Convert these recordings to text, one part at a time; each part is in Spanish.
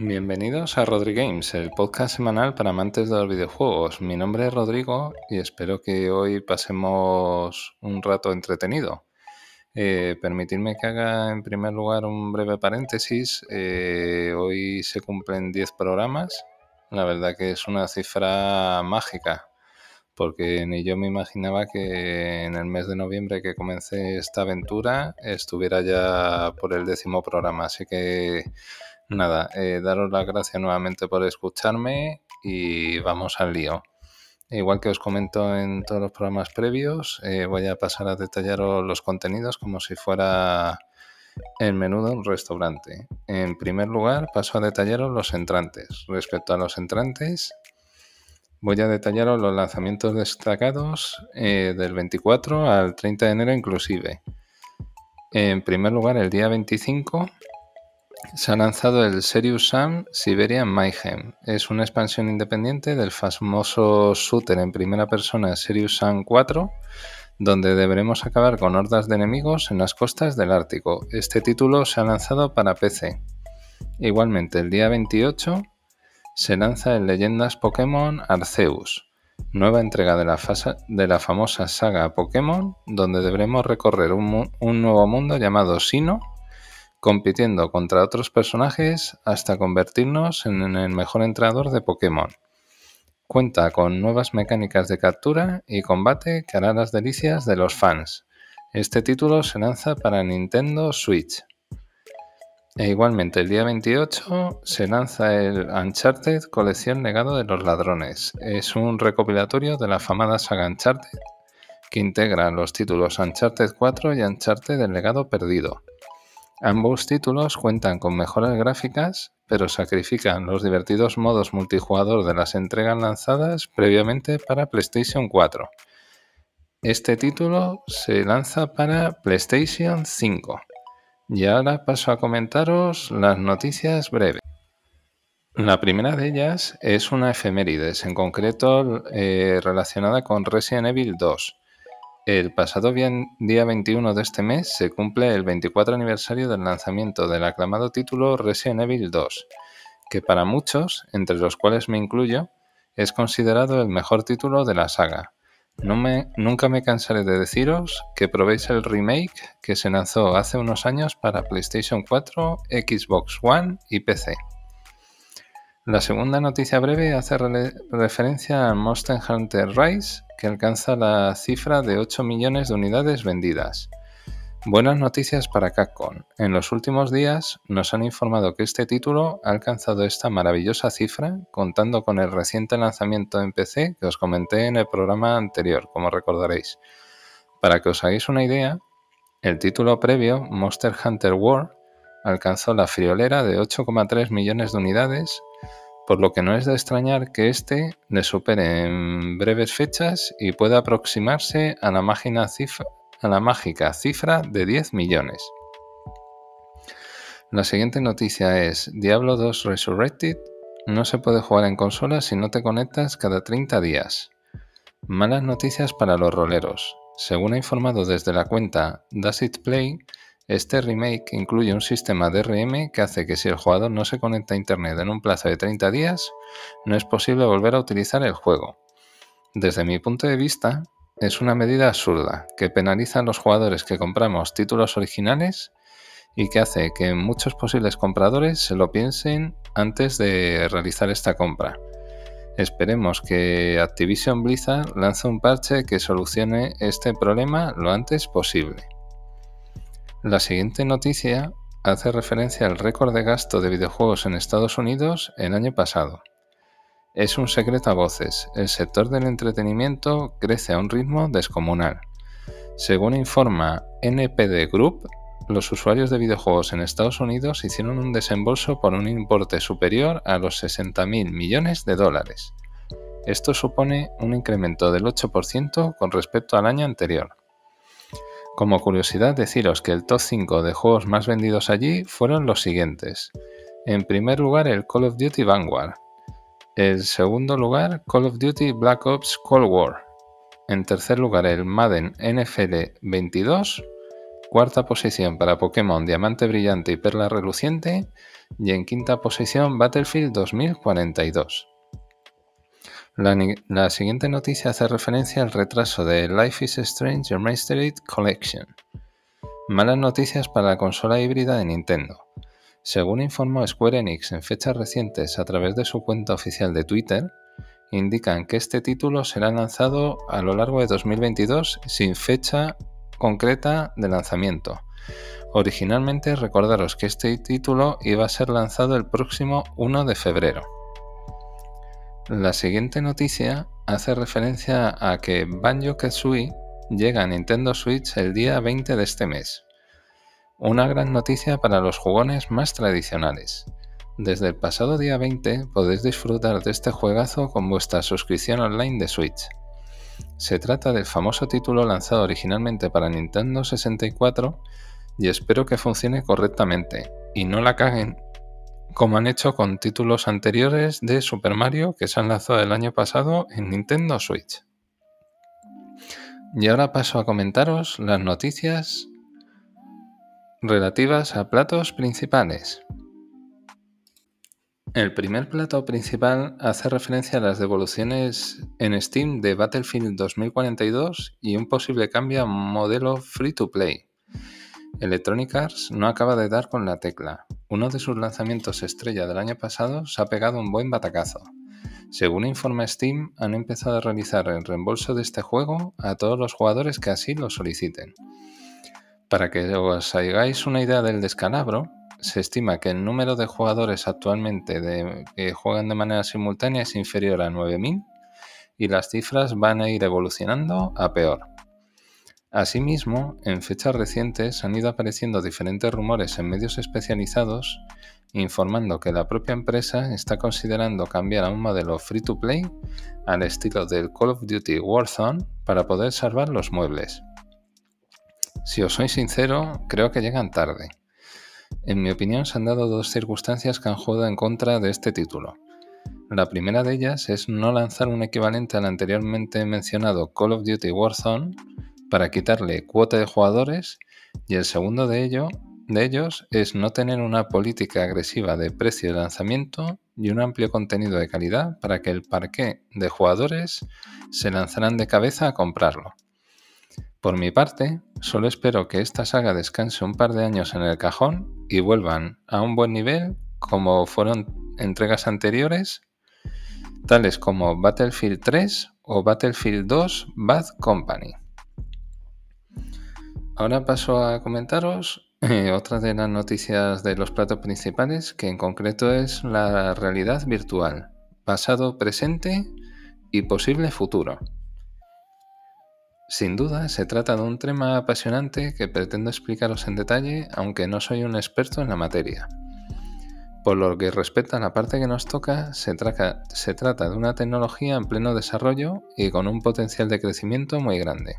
Bienvenidos a Rodri Games, el podcast semanal para amantes de los videojuegos. Mi nombre es Rodrigo y espero que hoy pasemos un rato entretenido. Eh, permitidme que haga en primer lugar un breve paréntesis. Eh, hoy se cumplen 10 programas. La verdad que es una cifra mágica, porque ni yo me imaginaba que en el mes de noviembre que comencé esta aventura estuviera ya por el décimo programa. Así que Nada, eh, daros las gracias nuevamente por escucharme y vamos al lío. Igual que os comento en todos los programas previos, eh, voy a pasar a detallaros los contenidos como si fuera el menú de un restaurante. En primer lugar, paso a detallaros los entrantes. Respecto a los entrantes, voy a detallaros los lanzamientos destacados eh, del 24 al 30 de enero inclusive. En primer lugar, el día 25 se ha lanzado el Serious Sam Siberian Mayhem. Es una expansión independiente del famoso shooter en primera persona Serious Sam 4, donde deberemos acabar con hordas de enemigos en las costas del Ártico. Este título se ha lanzado para PC. Igualmente, el día 28 se lanza el Leyendas Pokémon Arceus, nueva entrega de la, famosa saga Pokémon, donde deberemos recorrer un nuevo mundo llamado Sino compitiendo contra otros personajes hasta convertirnos en el mejor entrenador de Pokémon. Cuenta con nuevas mecánicas de captura y combate que hará las delicias de los fans. Este título se lanza para Nintendo Switch. E igualmente el día 28 se lanza el Uncharted Colección Legado de los Ladrones. Es un recopilatorio de la famada saga Uncharted que integra los títulos Uncharted 4 y Uncharted del Legado Perdido. Ambos títulos cuentan con mejoras gráficas, pero sacrifican los divertidos modos multijugador de las entregas lanzadas previamente para PlayStation 4. Este título se lanza para PlayStation 5. Y ahora paso a comentaros las noticias breves. La primera de ellas es una efemérides, en concreto eh, relacionada con Resident Evil 2. El pasado día 21 de este mes se cumple el 24 aniversario del lanzamiento del aclamado título Resident Evil 2, que para muchos, entre los cuales me incluyo, es considerado el mejor título de la saga. nunca me cansaré de deciros que probéis el remake que se lanzó hace unos años para PlayStation 4, Xbox One y PC. La segunda noticia breve hace referencia a Monster Hunter Rise, que alcanza la cifra de 8 millones de unidades vendidas. Buenas noticias para Capcom. En los últimos días nos han informado que este título ha alcanzado esta maravillosa cifra contando con el reciente lanzamiento en PC que os comenté en el programa anterior, como recordaréis. Para que os hagáis una idea, el título previo, Monster Hunter World, alcanzó la friolera de 8,3 millones de unidades por lo que no es de extrañar que éste le supere en breves fechas y pueda aproximarse a la, mágica cifra de 10 millones. La siguiente noticia es Diablo 2 Resurrected no se puede jugar en consola si no te conectas cada 30 días. Malas noticias para los roleros. Según ha informado desde la cuenta Does It Play, este remake incluye un sistema DRM que hace que si el jugador no se conecta a Internet en un plazo de 30 días, no es posible volver a utilizar el juego. Desde mi punto de vista, es una medida absurda que penaliza a los jugadores que compramos títulos originales y que hace que muchos posibles compradores se lo piensen antes de realizar esta compra. Esperemos que Activision Blizzard lance un parche que solucione este problema lo antes posible. La siguiente noticia hace referencia al récord de gasto de videojuegos en Estados Unidos el año pasado. Es un secreto a voces, el sector del entretenimiento crece a un ritmo descomunal. Según informa NPD Group, los usuarios de videojuegos en Estados Unidos hicieron un desembolso por un importe superior a los 60.000 millones de dólares. Esto supone un incremento del 8% con respecto al año anterior. Como curiosidad deciros que el top 5 de juegos más vendidos allí fueron los siguientes. En primer lugar el Call of Duty Vanguard. En segundo lugar Call of Duty Black Ops Cold War. En tercer lugar el Madden NFL 22. cuarta posición para Pokémon Diamante Brillante y Perla Reluciente y en quinta posición Battlefield 2042. La, siguiente noticia hace referencia al retraso de Life is Strange Remastered Collection. Malas noticias para la consola híbrida de Nintendo. Según informó Square Enix en fechas recientes a través de su cuenta oficial de Twitter, indican que este título será lanzado a lo largo de 2022 sin fecha concreta de lanzamiento. Originalmente recordaros que este título iba a ser lanzado el próximo 1 de febrero. La siguiente noticia hace referencia a que Banjo Kazooie llega a Nintendo Switch el día 20 de este mes. Una gran noticia para los jugones más tradicionales. Desde el pasado día 20 podéis disfrutar de este juegazo con vuestra suscripción online de Switch. Se trata del famoso título lanzado originalmente para Nintendo 64 y espero que funcione correctamente y no la caguen como han hecho con títulos anteriores de Super Mario que se han lanzado el año pasado en Nintendo Switch. Y ahora paso a comentaros las noticias relativas a platos principales. El primer plato principal hace referencia a las devoluciones en Steam de Battlefield 2042 y un posible cambio a modelo free to play. Electronic Arts no acaba de dar con la tecla. Uno de sus lanzamientos estrella del año pasado se ha pegado un buen batacazo. Según informa Steam, han empezado a realizar el reembolso de este juego a todos los jugadores que así lo soliciten. Para que os hagáis una idea del descalabro, se estima que el número de jugadores actualmente que juegan de manera simultánea es inferior a 9.000 y las cifras van a ir evolucionando a peor. Asimismo, en fechas recientes han ido apareciendo diferentes rumores en medios especializados informando que la propia empresa está considerando cambiar a un modelo free to play al estilo del Call of Duty Warzone para poder salvar los muebles. Si os soy sincero, creo que llegan tarde. En mi opinión se han dado dos circunstancias que han jugado en contra de este título. La primera de ellas es no lanzar un equivalente al anteriormente mencionado Call of Duty Warzone para quitarle cuota de jugadores y el segundo de, ello, de ellos es no tener una política agresiva de precio de lanzamiento y un amplio contenido de calidad para que el parque de jugadores se lanzaran de cabeza a comprarlo. Por mi parte, solo espero que esta saga descanse un par de años en el cajón y vuelvan a un buen nivel como fueron entregas anteriores, tales como Battlefield 3 o Battlefield 2 Bad Company. Ahora paso a comentaros eh, otra de las noticias de los platos principales, que en concreto es la realidad virtual, pasado, presente y posible futuro. Sin duda, se trata de un tema apasionante que pretendo explicaros en detalle, aunque no soy un experto en la materia. Por lo que respecta a la parte que nos toca, se, se trata de una tecnología en pleno desarrollo y con un potencial de crecimiento muy grande.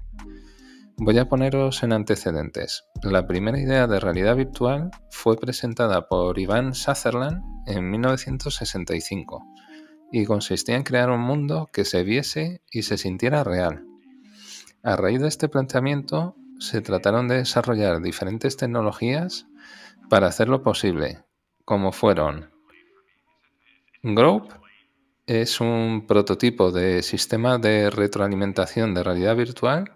Voy a poneros en antecedentes. La primera idea de realidad virtual fue presentada por Iván Sutherland en 1965 y consistía en crear un mundo que se viese y se sintiera real a raíz de este planteamiento, se trataron de desarrollar diferentes tecnologías para hacerlo posible, como fueron Grove, es un prototipo de sistema de retroalimentación de realidad virtual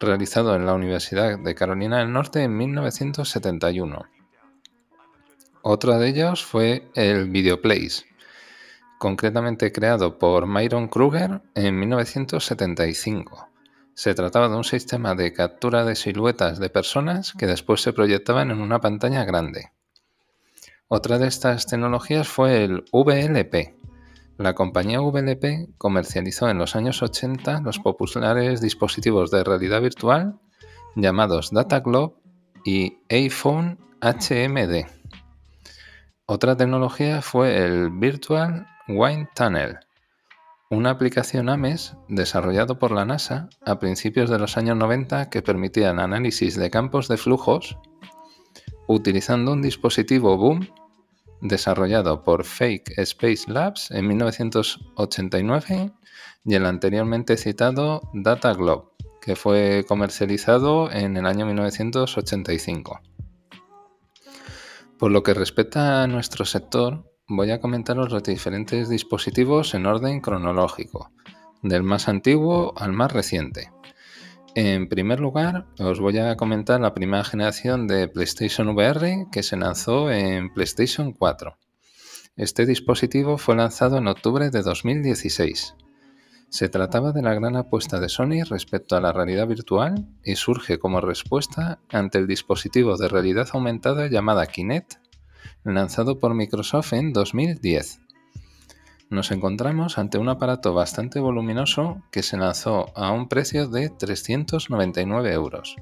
realizado en la Universidad de Carolina del Norte en 1971. Otro de ellos fue el Videoplace, concretamente creado por Myron Kruger en 1975 se trataba de un sistema de captura de siluetas de personas que después se proyectaban en una pantalla grande. Otra de estas tecnologías fue el VLP. La compañía VLP comercializó en los años 80 los populares dispositivos de realidad virtual llamados Data Globe y iPhone HMD. Otra tecnología fue el Virtual Wind Tunnel, una aplicación AMES desarrollado por la NASA a principios de los años 90 que permitía el análisis de campos de flujos utilizando un dispositivo Boom desarrollado por Fake Space Labs en 1989 y el anteriormente citado Data Globe, que fue comercializado en el año 1985. Por lo que respecta a nuestro sector, voy a comentaros los diferentes dispositivos en orden cronológico, del más antiguo al más reciente. En primer lugar, os voy a comentar la primera generación de PlayStation VR que se lanzó en PlayStation 4. Este dispositivo fue lanzado en octubre de 2016. Se trataba de la gran apuesta de Sony respecto a la realidad virtual y surge como respuesta ante el dispositivo de realidad aumentada llamada Kinect, lanzado por Microsoft en 2010. Nos encontramos ante un aparato bastante voluminoso que se lanzó a un precio de 399 euros.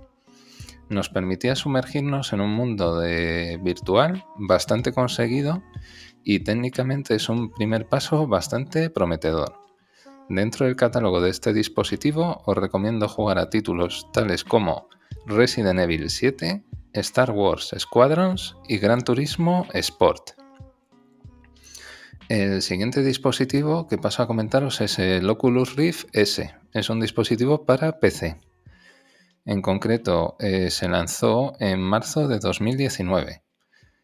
Nos permitía sumergirnos en un mundo de virtual bastante conseguido y técnicamente es un primer paso bastante prometedor. Dentro del catálogo de este dispositivo os recomiendo jugar a títulos tales como Resident Evil 7, Star Wars Squadrons y Gran Turismo Sport. El siguiente dispositivo que paso a comentaros es el Oculus Rift S. Es un dispositivo para PC. En concreto, eh, se lanzó en marzo de 2019.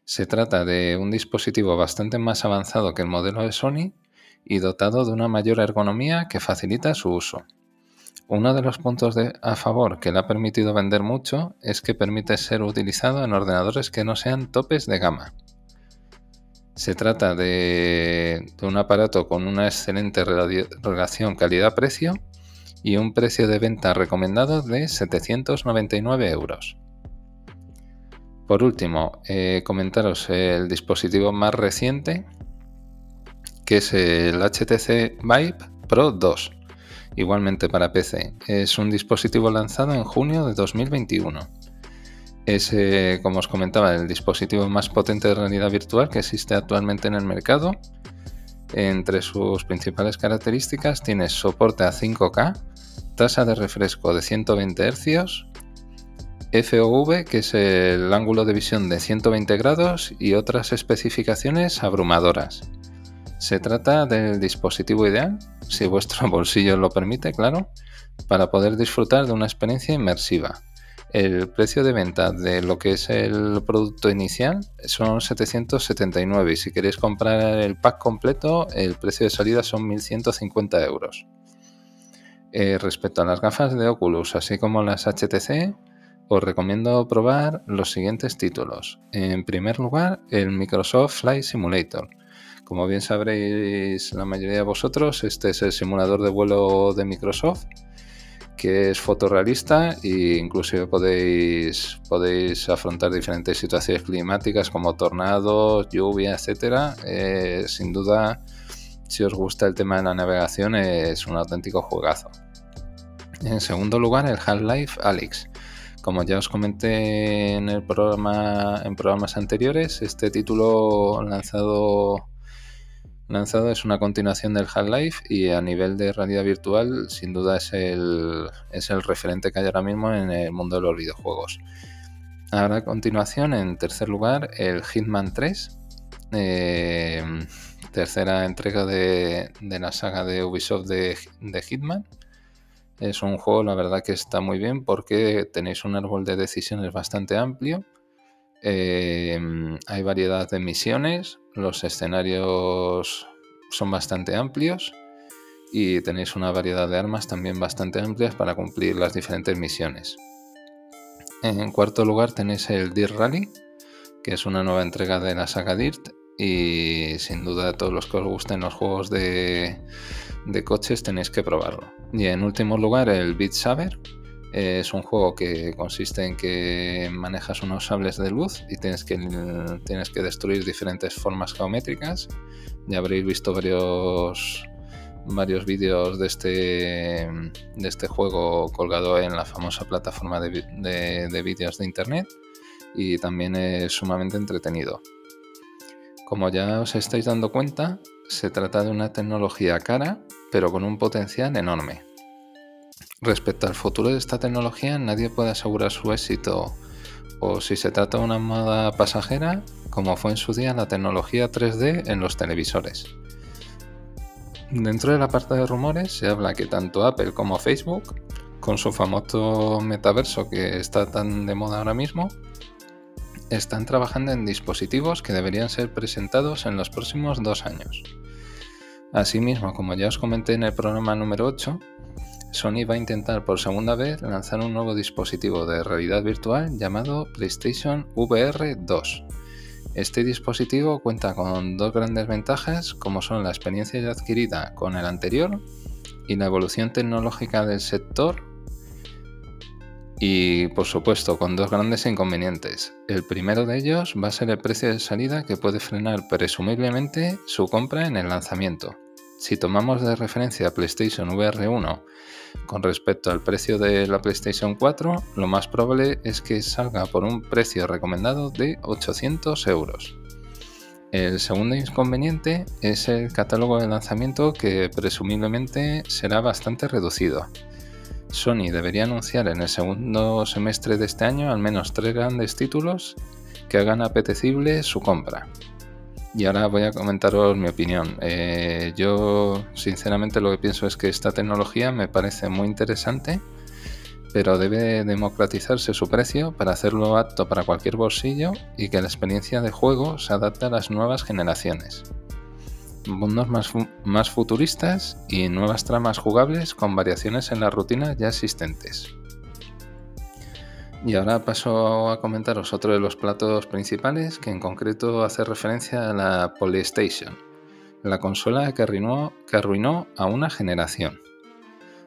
Se trata de un dispositivo bastante más avanzado que el modelo de Sony y dotado de una mayor ergonomía que facilita su uso. Uno de los puntos a favor que le ha permitido vender mucho es que permite ser utilizado en ordenadores que no sean topes de gama. Se trata de, un aparato con una excelente relación calidad-precio y un precio de venta recomendado de 799 euros. Por último, eh, comentaros el dispositivo más reciente que es el HTC Vive Pro 2, igualmente para PC. Es un dispositivo lanzado en junio de 2021. Es, eh, como os comentaba, el dispositivo más potente de realidad virtual que existe actualmente en el mercado. Entre sus principales características tiene soporte a 5K, tasa de refresco de 120 Hz, FOV, que es el ángulo de visión de 120 grados, y otras especificaciones abrumadoras. Se trata del dispositivo ideal, si vuestro bolsillo lo permite, claro, para poder disfrutar de una experiencia inmersiva. El precio de venta de lo que es el producto inicial son 779 y si queréis comprar el pack completo el precio de salida son 1150 euros. Eh, respecto a las gafas de Oculus así como las HTC os recomiendo probar los siguientes títulos. En primer lugar el Microsoft Flight Simulator como bien sabréis la mayoría de vosotros, este es el simulador de vuelo de Microsoft, que es fotorrealista e inclusive podéis, podéis afrontar diferentes situaciones climáticas como tornados, lluvia, etc. Eh, sin duda, si os gusta el tema de la navegación, es un auténtico juegazo. En segundo lugar, el Half-Life Alyx. Como ya os comenté en el programa en programas anteriores, este título lanzado lanzado es una continuación del Half-Life y a nivel de realidad virtual sin duda es el, es el referente que hay ahora mismo en el mundo de los videojuegos. Ahora a continuación, en tercer lugar, el Hitman 3, eh, tercera entrega de, la saga de Ubisoft de, de Hitman. Es un juego, la verdad, que está muy bien porque tenéis un árbol de decisiones bastante amplio Em, hay variedad de misiones, los escenarios son bastante amplios y tenéis una variedad de armas también bastante amplias para cumplir las diferentes misiones. En cuarto lugar tenéis el Dirt Rally, que es una nueva entrega de la saga Dirt y sin duda todos los que os gusten los juegos de, de coches tenéis que probarlo. Y en último lugar el Beat Saber, es un juego que consiste en que manejas unos sables de luz y tienes que, tienes que destruir diferentes formas geométricas. Ya habréis visto varios, varios vídeos de este, de este juego colgado en la famosa plataforma de, de, de vídeos de internet y también es sumamente entretenido. Como ya os estáis dando cuenta, se trata de una tecnología cara, pero con un potencial enorme. Respecto al futuro de esta tecnología, nadie puede asegurar su éxito o si se trata de una moda pasajera, como fue en su día la tecnología 3D en los televisores. Dentro de la parte de rumores se habla que tanto Apple como Facebook con su famoso metaverso que está tan de moda ahora mismo, están trabajando en dispositivos que deberían ser presentados en los próximos dos años. Asimismo, como ya os comenté en el programa número 8, Sony va a intentar por segunda vez lanzar un nuevo dispositivo de realidad virtual llamado PlayStation VR 2. Este dispositivo cuenta con dos grandes ventajas como son la experiencia ya adquirida con el anterior y la evolución tecnológica del sector y por supuesto con dos grandes inconvenientes. El primero de ellos va a ser el precio de salida que puede frenar presumiblemente su compra en el lanzamiento. Si tomamos de referencia PlayStation VR 1 con respecto al precio de la PlayStation 4, lo más probable es que salga por un precio recomendado de 800 euros. El segundo inconveniente es el catálogo de lanzamiento que presumiblemente será bastante reducido. Sony debería anunciar en el segundo semestre de este año al menos tres grandes títulos que hagan apetecible su compra. Y ahora voy a comentaros mi opinión. Eh, yo sinceramente lo que pienso es que esta tecnología me parece muy interesante, pero debe democratizarse su precio para hacerlo apto para cualquier bolsillo y que la experiencia de juego se adapte a las nuevas generaciones. Mundos más, más futuristas y nuevas tramas jugables con variaciones en las rutinas ya existentes. Y ahora paso a comentaros otro de los platos principales, que en concreto hace referencia a la PlayStation, la consola que arruinó, que arruinó a una generación.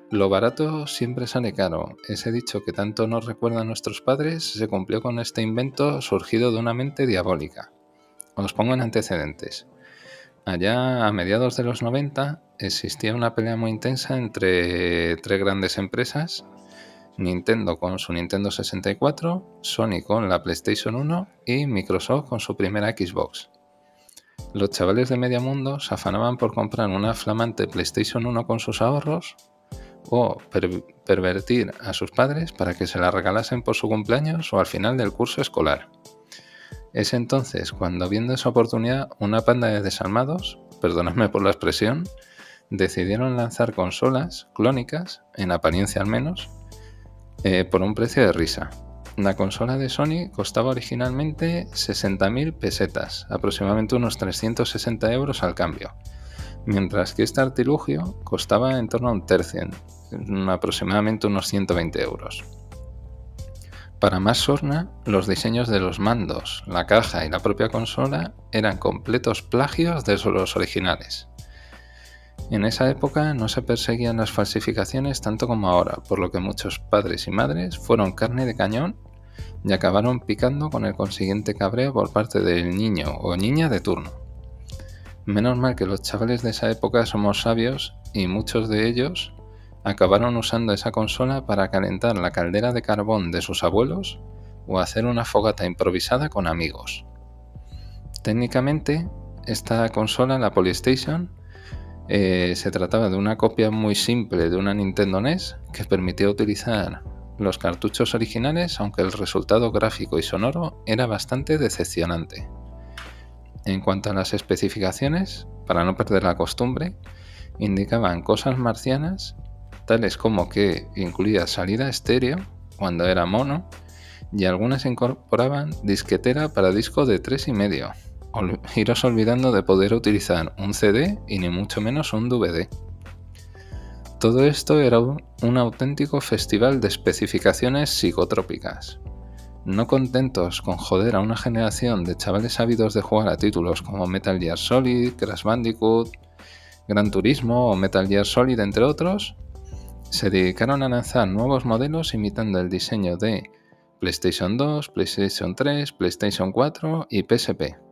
Lo barato siempre sale caro. Ese dicho que tanto nos recuerdan nuestros padres se cumplió con este invento surgido de una mente diabólica. Os pongo en antecedentes. Allá a mediados de los 90 existía una pelea muy intensa entre tres grandes empresas Nintendo con su Nintendo 64, Sony con la PlayStation 1 y Microsoft con su primera Xbox. Los chavales de medio mundo se afanaban por comprar una flamante PlayStation 1 con sus ahorros o pervertir a sus padres para que se la regalasen por su cumpleaños o al final del curso escolar. Es entonces cuando viendo esa oportunidad una panda de desalmados, perdonadme por la expresión, decidieron lanzar consolas clónicas, en apariencia al menos, eh, por un precio de risa. La consola de Sony costaba originalmente 60.000 pesetas, aproximadamente unos 360 euros al cambio, mientras que este artilugio costaba en torno a un tercio, aproximadamente unos 120 euros. Para más sorna, los diseños de los mandos, la caja y la propia consola eran completos plagios de los originales. En esa época no se perseguían las falsificaciones tanto como ahora, por lo que muchos padres y madres fueron carne de cañón y acabaron picando con el consiguiente cabreo por parte del niño o niña de turno. Menos mal que los chavales de esa época somos sabios y muchos de ellos acabaron usando esa consola para calentar la caldera de carbón de sus abuelos o hacer una fogata improvisada con amigos. Técnicamente, esta consola, la Polystation, eh, se trataba de una copia muy simple de una Nintendo NES que permitía utilizar los cartuchos originales, aunque el resultado gráfico y sonoro era bastante decepcionante. En cuanto a las especificaciones, para no perder la costumbre, indicaban cosas marcianas, tales como que incluía salida estéreo cuando era mono, y algunas incorporaban disquetera para disco de 3,5 iros olvidando de poder utilizar un CD y ni mucho menos un DVD. Todo esto era un auténtico festival de especificaciones psicotrópicas. No contentos con joder a una generación de chavales ávidos de jugar a títulos como Metal Gear Solid, Crash Bandicoot, Gran Turismo o Metal Gear Solid, entre otros, se dedicaron a lanzar nuevos modelos imitando el diseño de PlayStation 2, PlayStation 3, PlayStation 4 y PSP.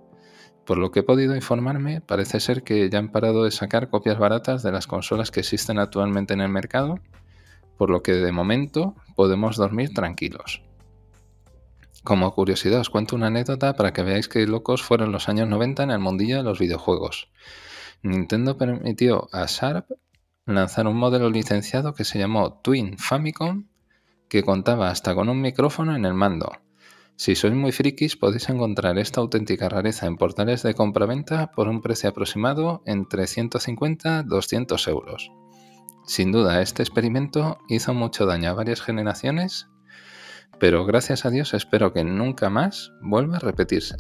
Por lo que he podido informarme, parece ser que ya han parado de sacar copias baratas de las consolas que existen actualmente en el mercado, por lo que de momento podemos dormir tranquilos. Como curiosidad os cuento una anécdota para que veáis qué locos fueron los años 90 en el mundillo de los videojuegos. Nintendo permitió a Sharp lanzar un modelo licenciado que se llamó Twin Famicom, que contaba hasta con un micrófono en el mando, si sois muy frikis, podéis encontrar esta auténtica rareza en portales de compra-venta por un precio aproximado entre 150 y 200 euros. Sin duda, este experimento hizo mucho daño a varias generaciones, pero gracias a Dios espero que nunca más vuelva a repetirse.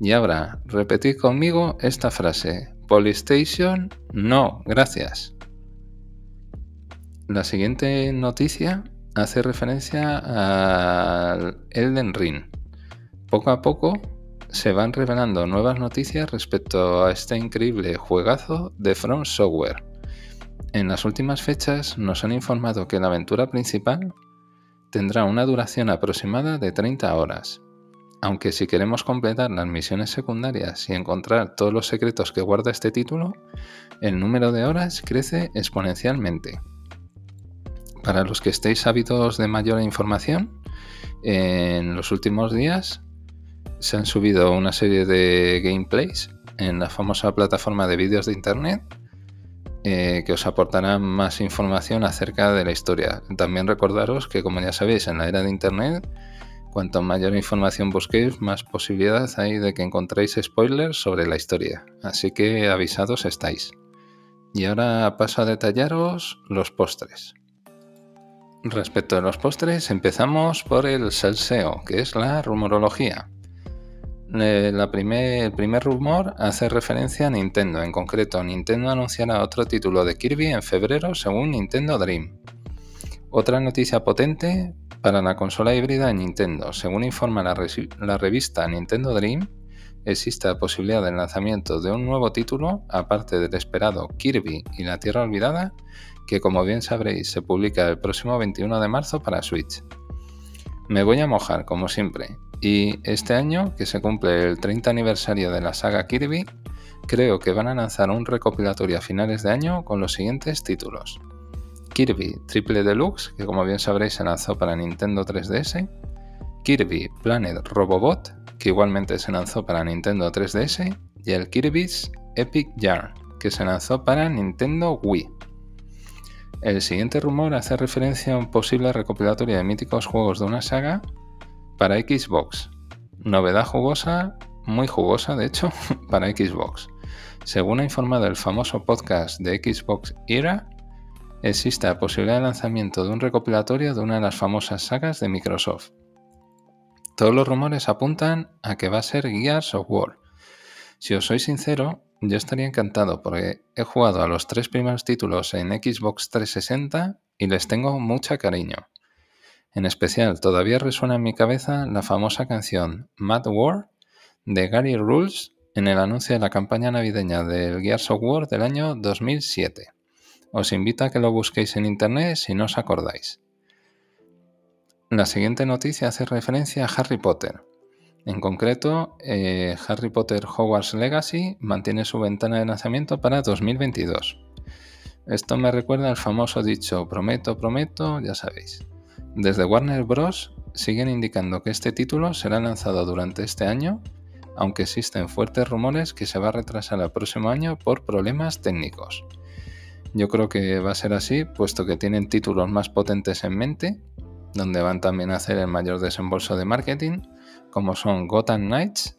Y ahora, repetid conmigo esta frase. Polystation, no, gracias. La siguiente noticia hace referencia al Elden Ring. Poco a poco se van revelando nuevas noticias respecto a este increíble juegazo de From Software. En las últimas fechas nos han informado que la aventura principal tendrá una duración aproximada de 30 horas, aunque si queremos completar las misiones secundarias y encontrar todos los secretos que guarda este título, el número de horas crece exponencialmente. Para los que estéis ávidos de mayor información, en los últimos días se han subido una serie de gameplays en la famosa plataforma de vídeos de internet eh, que os aportarán más información acerca de la historia. También recordaros que, como ya sabéis, en la era de Internet, cuanto mayor información busquéis, más posibilidad hay de que encontréis spoilers sobre la historia. Así que avisados estáis. Y ahora paso a detallaros los postres. Respecto a los postres, empezamos por el salseo, que es la rumorología. Eh, el primer rumor hace referencia a Nintendo. En concreto, Nintendo anunciará otro título de Kirby en febrero según Nintendo Dream. Otra noticia potente para la consola híbrida de Nintendo. Según informa la revista Nintendo Dream, existe la posibilidad del lanzamiento de un nuevo título, aparte del esperado Kirby y la Tierra Olvidada, que como bien sabréis se publica el próximo 21 de marzo para Switch. Me voy a mojar, como siempre, y este año, que se cumple el 30 aniversario de la saga Kirby, creo que van a lanzar un recopilatorio a finales de año con los siguientes títulos. Kirby Triple Deluxe, que como bien sabréis se lanzó para Nintendo 3DS, Kirby Planet Robobot, que igualmente se lanzó para Nintendo 3DS, y el Kirby's Epic Yarn, que se lanzó para Nintendo Wii. El siguiente rumor hace referencia a un posible recopilatorio de míticos juegos de una saga para Xbox. Novedad jugosa, muy jugosa de hecho, para Xbox. Según ha informado el famoso podcast de Xbox Era, existe la posibilidad de lanzamiento de un recopilatorio de una de las famosas sagas de Microsoft. Todos los rumores apuntan a que va a ser Gears of War. Si os soy sincero, yo estaría encantado porque he jugado a los tres primeros títulos en Xbox 360 y les tengo mucha cariño. En especial, todavía resuena en mi cabeza la famosa canción Mad War de Gary Rules en el anuncio de la campaña navideña del Gears of War del año 2007. Os invito a que lo busquéis en internet si no os acordáis. La siguiente noticia hace referencia a Harry Potter. En concreto, eh, Harry Potter Hogwarts Legacy mantiene su ventana de lanzamiento para 2022. Esto me recuerda al famoso dicho prometo, prometo, ya sabéis. Desde Warner Bros. siguen indicando que este título será lanzado durante este año, aunque existen fuertes rumores que se va a retrasar al próximo año por problemas técnicos. Yo creo que va a ser así, puesto que tienen títulos más potentes en mente, donde van también a hacer el mayor desembolso de marketing, como son Gotham Knights,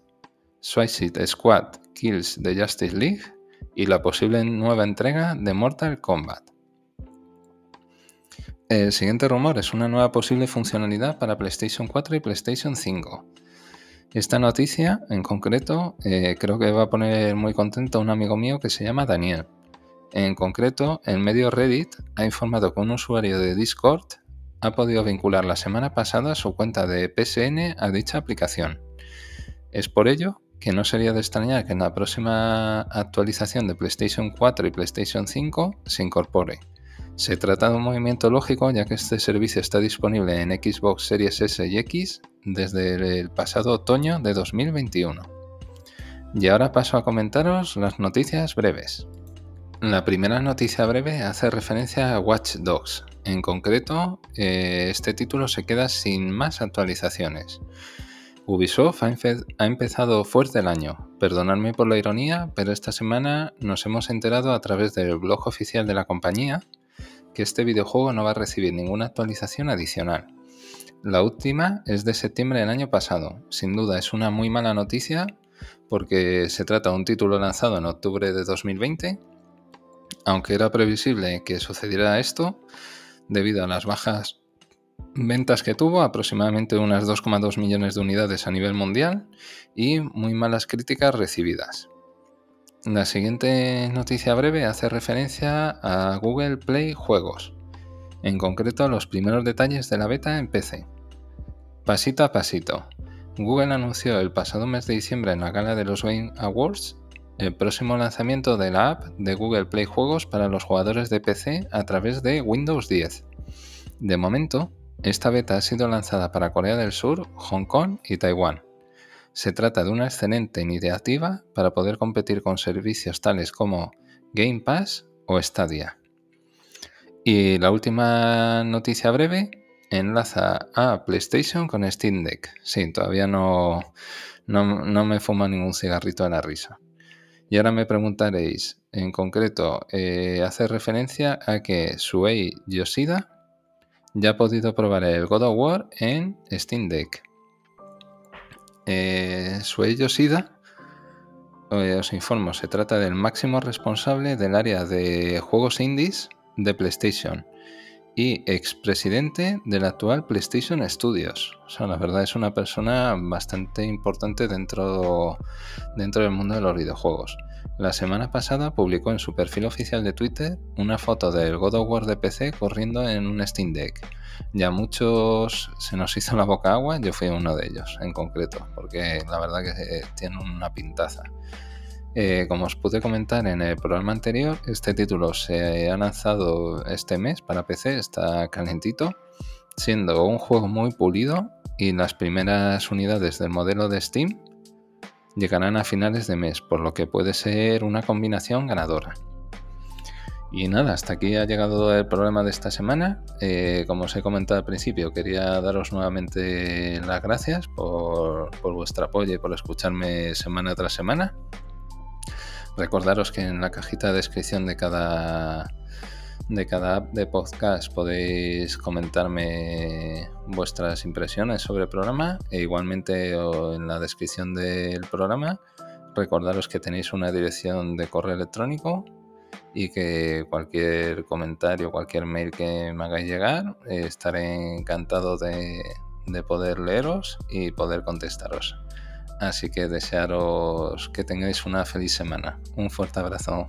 Suicide Squad Kills de Justice League y la posible nueva entrega de Mortal Kombat. El siguiente rumor es una nueva posible funcionalidad para PlayStation 4 y PlayStation 5. Esta noticia, en concreto, eh, creo que va a poner muy contento a un amigo mío que se llama Daniel. En concreto, el medio Reddit ha informado que un usuario de Discord ha podido vincular la semana pasada su cuenta de PSN a dicha aplicación. Es por ello que no sería de extrañar que en la próxima actualización de PlayStation 4 y PlayStation 5 se incorpore. Se trata de un movimiento lógico ya que este servicio está disponible en Xbox Series S y X desde el pasado otoño de 2021. Y ahora paso a comentaros las noticias breves. La primera noticia breve hace referencia a Watch Dogs. En concreto, eh, este título se queda sin más actualizaciones. Ubisoft ha, ha, empezado fuerte el año. Perdonadme por la ironía, pero esta semana nos hemos enterado a través del blog oficial de la compañía que este videojuego no va a recibir ninguna actualización adicional. La última es de septiembre del año pasado. Sin duda es una muy mala noticia porque se trata de un título lanzado en octubre de 2020 Aunque era previsible que sucediera esto, debido a las bajas ventas que tuvo, aproximadamente unas 2,2 millones de unidades a nivel mundial y muy malas críticas recibidas. La siguiente noticia breve hace referencia a Google Play Juegos, en concreto los primeros detalles de la beta en PC. Pasito a pasito, Google anunció el pasado mes de diciembre en la gala de los Game Awards el próximo lanzamiento de la app de Google Play Juegos para los jugadores de PC a través de Windows 10. De momento, esta beta ha sido lanzada para Corea del Sur, Hong Kong y Taiwán. Se trata de una excelente iniciativa para poder competir con servicios tales como Game Pass o Stadia. Y la última noticia breve enlaza a PlayStation con Steam Deck. Sí, todavía no, no, me fuma ningún cigarrito a la risa. Y ahora me preguntaréis, en concreto, eh, hace referencia a que Suei Yoshida ya ha podido probar el God of War en Steam Deck. Eh, Suei Yoshida, eh, os informo, se trata del máximo responsable del área de juegos indies de PlayStation y expresidente del actual PlayStation Studios. O sea, la verdad es una persona bastante importante dentro, dentro del mundo de los videojuegos. La semana pasada publicó en su perfil oficial de Twitter una foto del God of War de PC corriendo en un Steam Deck. Ya muchos se nos hizo la boca agua, yo fui uno de ellos en concreto, porque la verdad que tiene una pintaza. Eh, como os pude comentar en el programa anterior, este título se ha lanzado este mes para PC, está calentito, siendo un juego muy pulido y las primeras unidades del modelo de Steam llegarán a finales de mes, por lo que puede ser una combinación ganadora. Y nada, hasta aquí ha llegado el programa de esta semana. Eh, como os he comentado al principio, quería daros nuevamente las gracias por, por vuestro apoyo y por escucharme semana tras semana. Recordaros que en la cajita de descripción de cada de cada app de podcast podéis comentarme vuestras impresiones sobre el programa e igualmente en la descripción del programa recordaros que tenéis una dirección de correo electrónico y que cualquier comentario, cualquier mail que me hagáis llegar, estaré encantado de, de poder leeros y poder contestaros. Así que desearos que tengáis una feliz semana. Un fuerte abrazo.